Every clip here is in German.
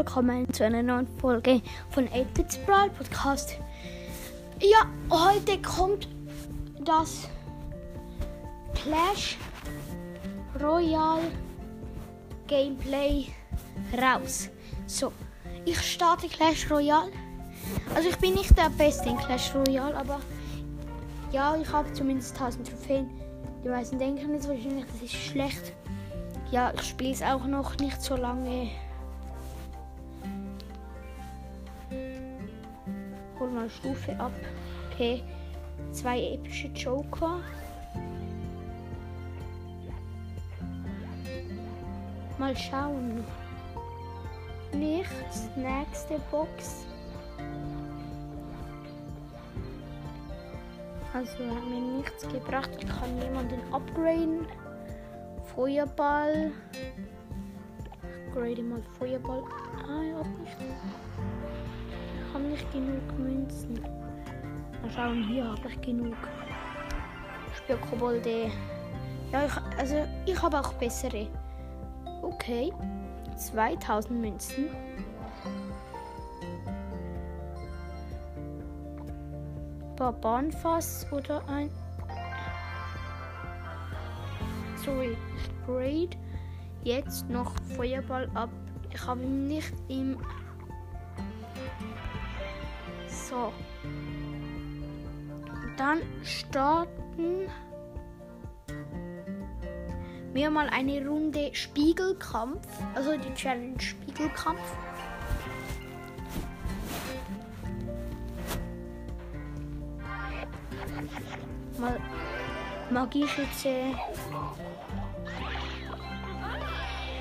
willkommen zu einer neuen Folge von 8-Bits Brawl Podcast. Ja, heute kommt das Clash Royale Gameplay raus. So, ich starte Clash Royale. Also ich bin nicht der Beste in Clash Royale, aber ja, ich habe zumindest 1000 Trophäen. Die meisten denken jetzt wahrscheinlich, das ist schlecht. Ja, ich spiele es auch noch nicht so lange. Hol mal Stufe ab. Okay. Zwei epische Joker. Mal schauen. Nichts. Nächste Box. Also hat mir nichts gebracht. Ich kann jemanden upgraden. Feuerball. Ich grade mal Feuerball. Ah, hab nicht. Ich genug Münzen. Mal schauen, hier habe ich genug. Spürkobolde. Ja, ich, also ich habe auch bessere. Okay. 2000 Münzen. Barbarenfass oder ein sorry, Sprayed. Jetzt noch Feuerball ab. Ich habe ihn nicht im. So. Dann starten wir mal eine Runde Spiegelkampf. Also die Challenge Spiegelkampf. Mal Magieschütze.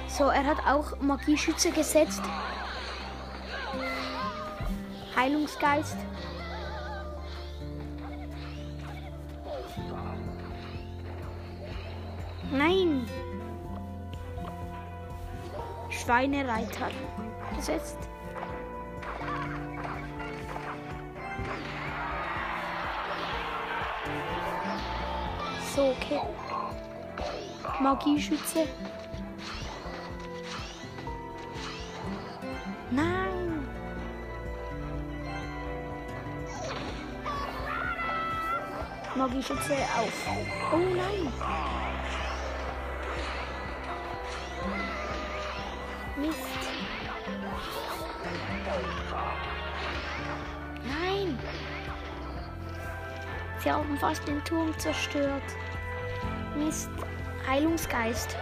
So, er hat auch Magieschütze gesetzt. Heilungsgeist. Nein. Schweinereiter gesetzt. So, okay. Magieschütze. Magieschütze auf. Oh nein. Mist. Nein. Sie haben fast den Turm zerstört. Mist. Heilungsgeist.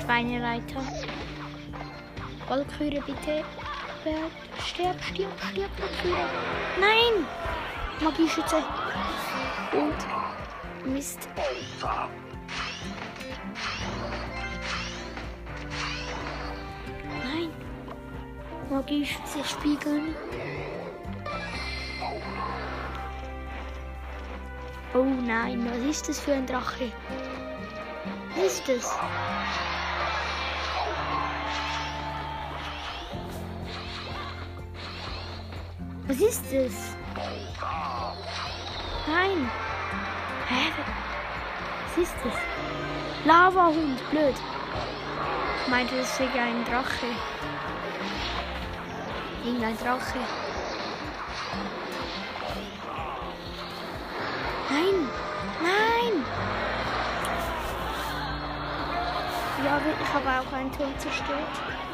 Schweinereiter. Walküre, bitte. Stirb, stirb, stirb, Walküre. Nein! Magieschütze. Und Mist. Nein. Magieschütze spiegeln. Oh nein, was ist das für ein Drache? Was ist das? Was ist das? Nein. Hä? Was ist das? Lavahund, blöd. Ich meinte, das wäre ein Drache. Irgendein Drache. Nein! Nein! Ja, ich habe auch einen Turm zerstört.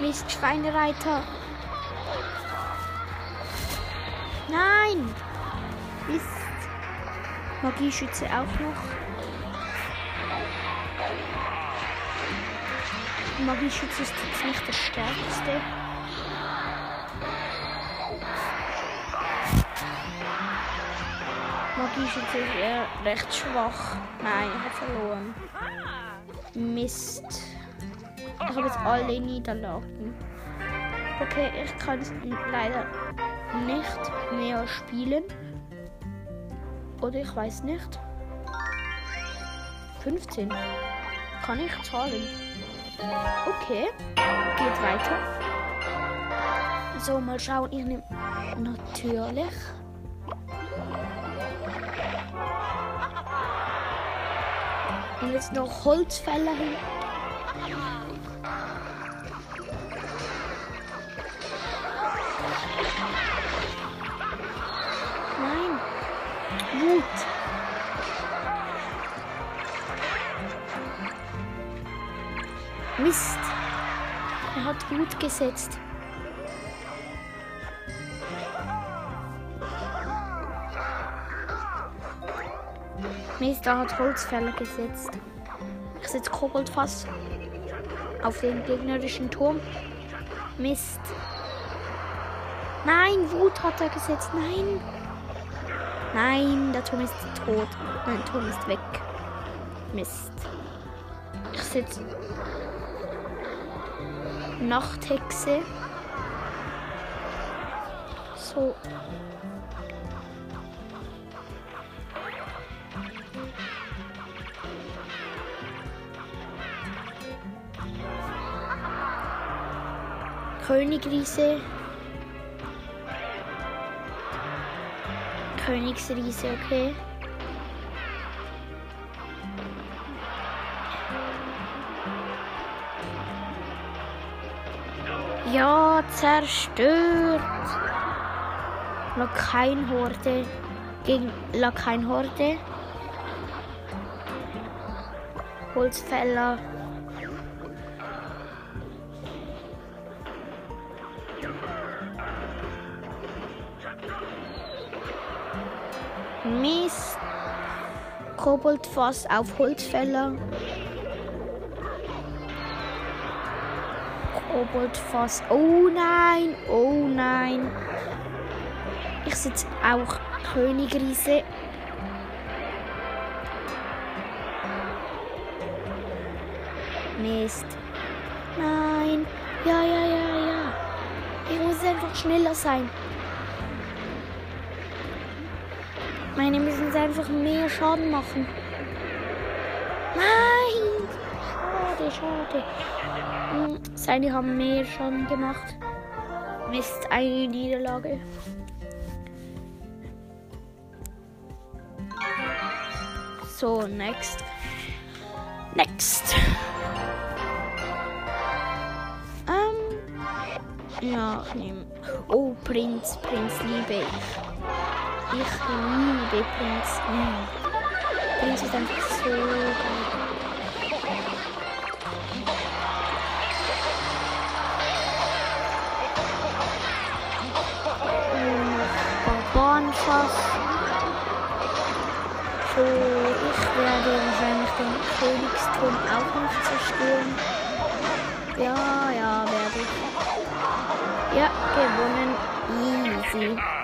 Mist, Schweinereiter. Nein! Mist. Magieschütze auch noch. Magieschütze ist jetzt nicht das stärkste. Magieschütze ist eher recht schwach. Nein, er hat verloren. Mist. Ich habe jetzt alle Niederlagen. Okay, ich kann es leider nicht mehr spielen. Oder ich weiß nicht. 15. Kann ich zahlen? Okay, geht weiter. So, mal schauen. Ich nehme natürlich. Und jetzt noch Holzfäller hin. Nein. Wut. Mist. Er hat Wut gesetzt. Mist, er hat Holzfäller gesetzt. Ich setze Koboldfass auf den gegnerischen Turm. Mist. Nein, Wut hat er gesetzt. Nein. Nein, der Turm ist tot. Mein Turm ist weg. Mist. Ich setze Nachthexe. So. Königsriese. Königsriese, okay. Ja, zerstört. Lakaienhorde gegen Lakaienhorde. Holzfäller. Koboldfass auf Holzfäller. Koboldfass. Oh nein, oh nein. Ich sitze auch Königriese. Mist. Nein. Ja, ja, ja, ja. Ich muss einfach schneller sein. Meine müssen sie einfach mehr Schaden machen. Nein! Schade, schade. Hm, Seine haben mehr Schaden gemacht. Mist, eine Niederlage. So, next. Next. Ähm. Ja, ich nehme. Oh, Prinz, Prinz liebe ich. Ich liebe Prinz. Mm. Prinz ist einfach so geil. Barbarenfass. So, ich werde wahrscheinlich den Königsturm auch noch zerstören. Ja, ja, werde ich. Ja, gewonnen. Easy.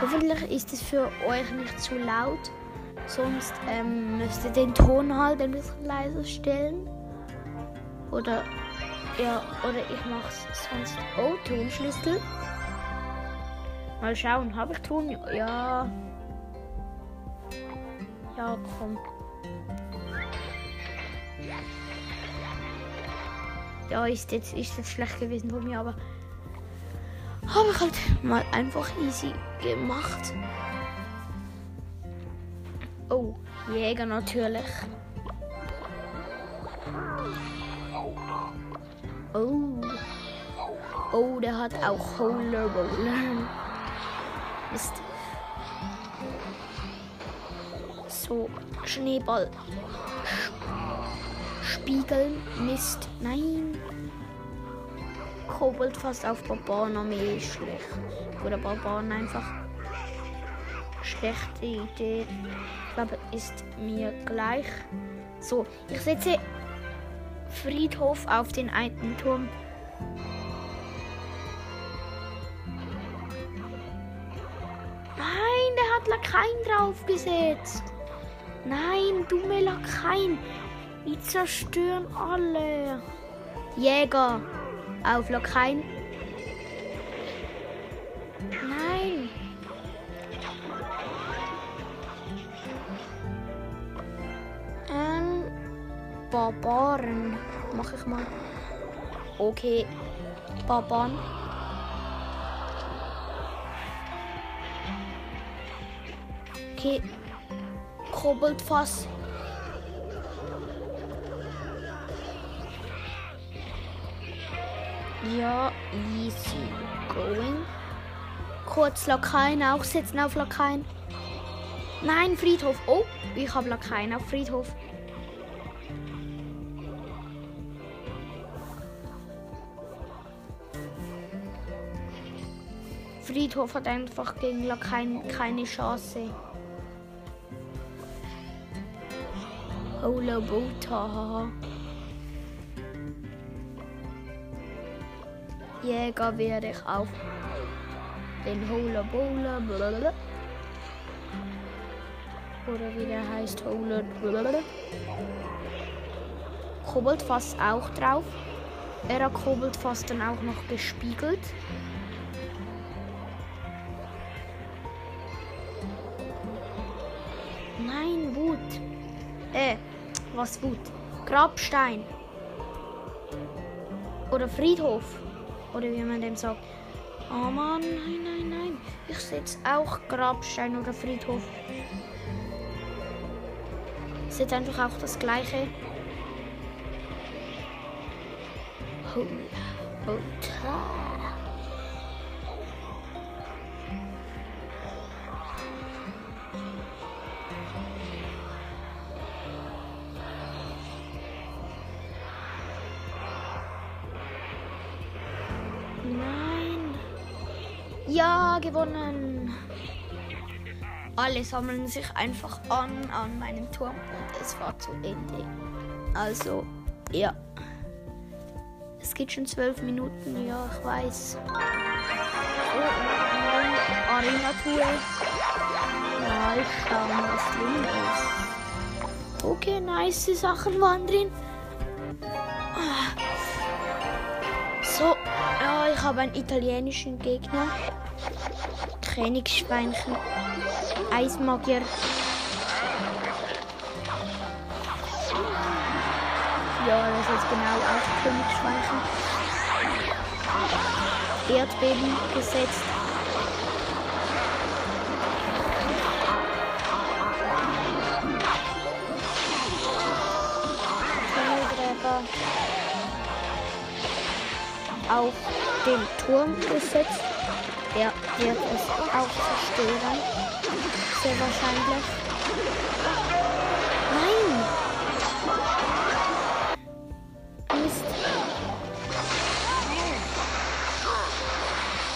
Hoffentlich ist es für euch nicht zu laut. Sonst ähm, müsst ihr den Ton halt ein bisschen leiser stellen. Oder ja, oder ich mache sonst. Oh, Tonschlüssel. Mal schauen, habe ich Ton? Ja. Ja, komm. Ja, ist jetzt, ist jetzt schlecht gewesen von mir, aber habe ich halt mal einfach easy gemacht. Oh, Jäger natürlich. Oh. Oh, der hat auch Holer Bowler. Mist. So, Schneeball. Spiegeln. Mist. Nein. Kobold fast auf Barbarenarmee ist schlecht. Oder Barbaren einfach. Schlechte Idee. Ich glaube, ist mir gleich. So, ich setze Friedhof auf den einen Turm. Nein, der hat Lakaien draufgesetzt. Nein, dumme Lakaien. Die zerstören alle. Jäger auf Lakaien. Nein. Ähm, Barbaren. mach ich mal. Okay. Baban. Okay. Koboldfass. Ja, easy going. Kurz Lakaien auch setzen auf Lakaien. Nein, Friedhof. Oh, ich habe Lakaien auf Friedhof. Friedhof hat einfach gegen Lakaien keine Chance. Hola Bota. Jäger werde ich auf den Hola Bola blablabla. oder wie der heißt Hola blablabla. Kobold fast auch drauf. Er hat Kobold fast dann auch noch gespiegelt. Nein, Wut. Äh, was Wut? Grabstein. Oder Friedhof. Oder wie man dem sagt. Oh Mann, nein, nein, nein. Ich setze auch Grabstein oder Friedhof. Ist jetzt einfach auch das gleiche. Hola, Bota. Gewonnen. Alle sammeln sich einfach an an meinem Turm und es war zu Ende. Also, ja. Es geht schon zwölf Minuten, ja, ich weiß. Oh, oh, Arena-Tour. Mal schauen, was drin ist. Okay, nice Sachen waren drin. Ah. So, ja, ich habe einen italienischen Gegner. Königsschweinchen. Eismagier. Ja, das ist jetzt genau auch Königsschweinchen. Erdbeben gesetzt. Tunnelgräber auf den Turm gesetzt. Wird es auch zerstören. Sehr wahrscheinlich. Nein! Mist.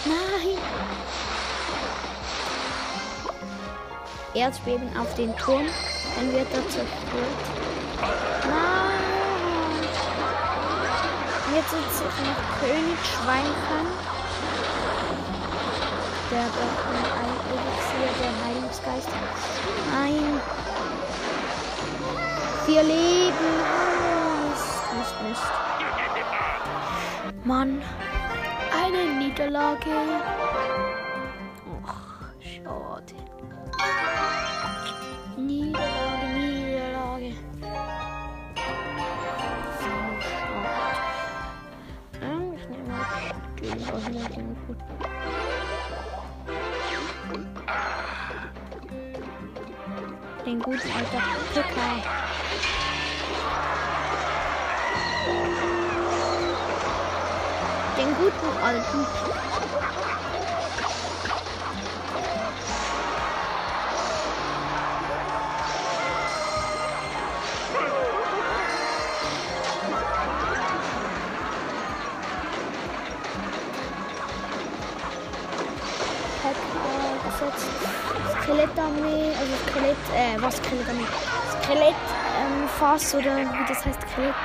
Nein! Erdbeben auf den Turm, dann wird er zerstört. Nein! Jetzt sich noch König Schweinchen. Der Elixier, der Heilungsgeist. Nein. Vier Leben. Mist, Mist. Mann. Eine Niederlage. Ach, schade. Niederlage, Niederlage. So, schade. Ähm, Ich nehme mal den hier, den gut. Den guten alter Zucker. Den guten alten. Skelettarmee, also Skelett, äh, was Skelettarmee? Skelett, ähm, Fass oder wie das heißt, Skelett.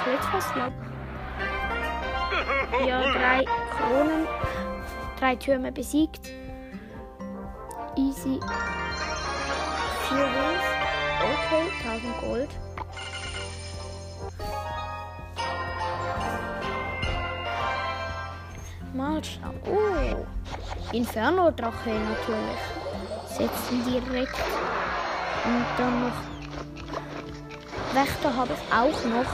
Skelettfass, glaub. Ja, drei Kronen, drei Türme besiegt. Easy. Vier Wins. Okay, 1000 Gold. Mal schauen. Oh, Inferno-Drache natürlich. Setzen direkt. Und dann noch. Wächter habe ich auch noch.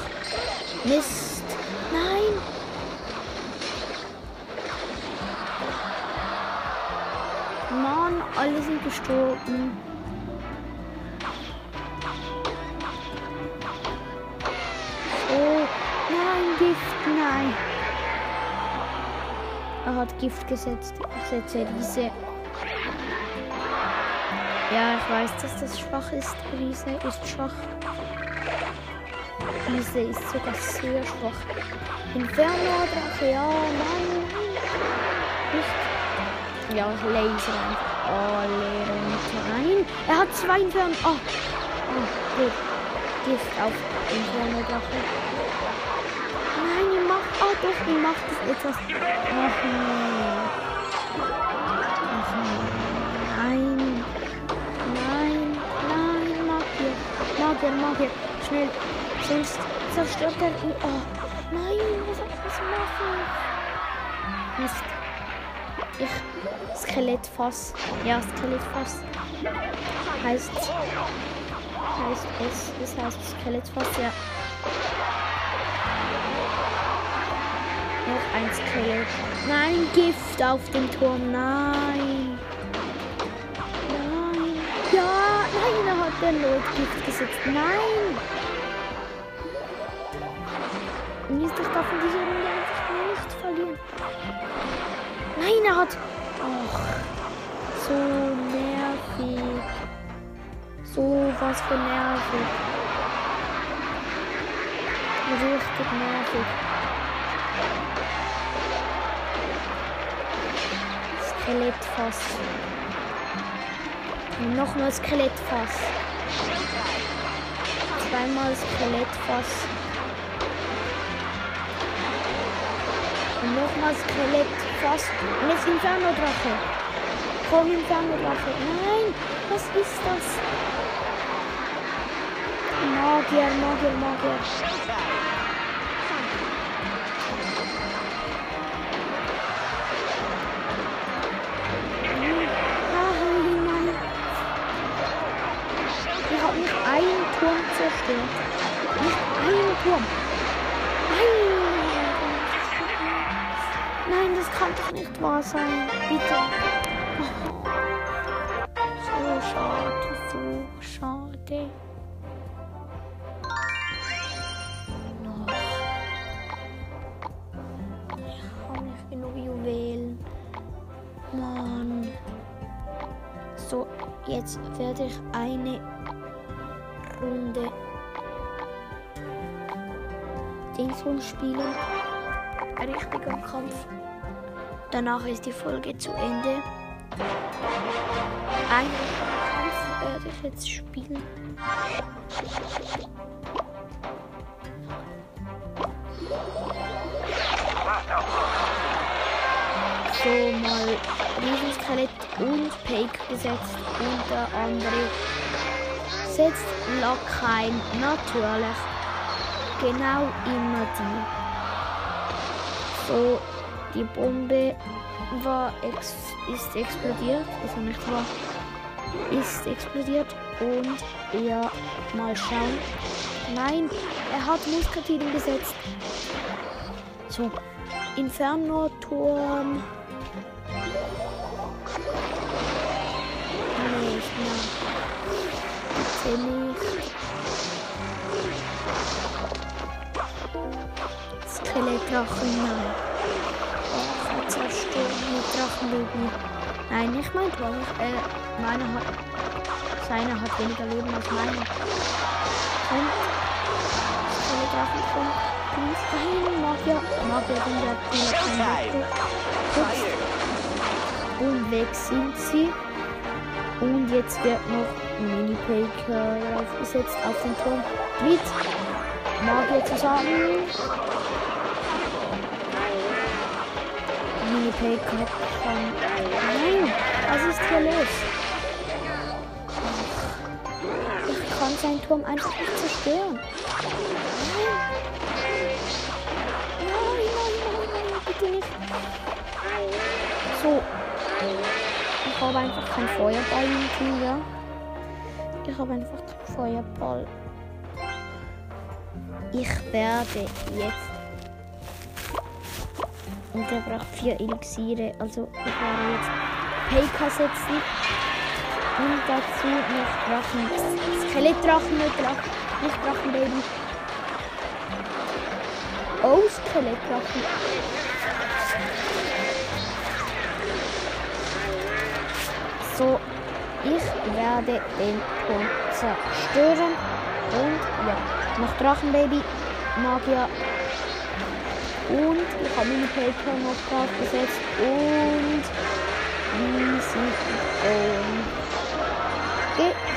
Mist. Nein. Mann, alle sind gestorben. Oh, nein, Gift, nein. Er hat Gift gesetzt. Ich setze Riese. Ja, ich weiß, dass das schwach ist. Riese ist schwach. Riese ist sogar sehr schwach. Inferno, Drache, ja, nein, Nicht. Ja, Laser einfach alle runter. Nein, er hat zwei Inferno. Oh, oh gut. Gift auf Inferno, Drache. Nein, ihr macht. Oh doch, ihr macht es etwas. Ach nein. Magier, Magier. Schnell. Sonst zerstört er ihn. Oh. Nein, was soll ich machen? Mist. Ich. Skelettfass. Ja, Skelettfass. Heißt. Heißt es. Das heißt Skelettfass, ja. Noch ein Skelett. Nein, Gift auf dem Turm. Nein. Notgift gesetzt. Nein. Mist, ich darf in dieser Runde einfach nicht verlieren. Nein, er hat. Och, so nervig. So was für nervig. Richtig nervig. Skelettfass. Und nochmal Skelettfass. Zweimal Skelettfass. Nochmal Skelettfass. Und jetzt Inferno-Drache. Komm, Inferno-Drache. Nein, was ist das? Magier, Magier, Magier. Turm zerstört. Nicht einen Turm. Nein. Nein, das kann doch nicht wahr sein. Bitte. So schade, so schade. Jetzt werde ich eine Runde Dingsum spielen. Ein richtiger Kampf. Danach ist die Folge zu Ende. Einen Kampf werde ich jetzt spielen. So mal Riesenskelett und Pake gesetzt. Und der andere setzt Lackheim natürlich. Genau immer die. So, die Bombe war ex ist explodiert, also nicht wahr? Ist explodiert und ja, mal schauen. Nein, er hat Muskatinen gesetzt. So, Inferno-Turm. Nicht, nein. Bitte nicht. Skelettdrachen, nein. Oh, zerstört mit Drachenleben. Nein, nicht mein Turm. Äh, meiner hat. Seiner hat weniger Leben als meiner. Und. Skelettdrachen kommt. Nein, Magier. Magier, den der Killer Und weg sind sie. Und jetzt wird noch Mini-Paker aufgesetzt auf den Turm. Mit Magier zusammen. Mini-Paker von. Nein, was ist hier los? Ich kann seinen Turm einfach nicht zerstören. Nein, nein, nein, nein, bitte nicht. So. Ich habe einfach kein Feuerball Team, ja. Ich habe einfach keinen Feuerball. ich werde jetzt. Und er braucht vier Elixiere. Also ich werde jetzt PK setzen. Und dazu noch Drachen. Skelettdrachen, nicht Drachen. Nicht Drachenbaby. Oh, Skelettdrachen. So, ich werde den Punkt zerstören. Und ja, noch Drachenbaby, Magier. Und ich habe meine Paper noch drauf gesetzt. Und wie sind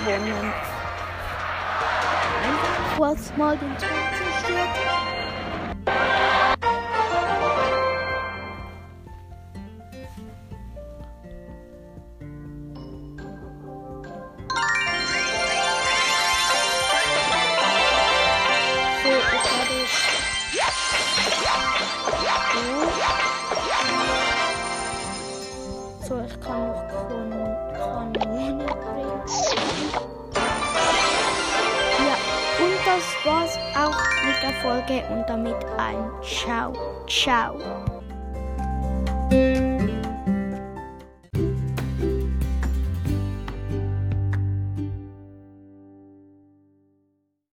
gewonnen. Einfach kurz mal den Ton zerstört.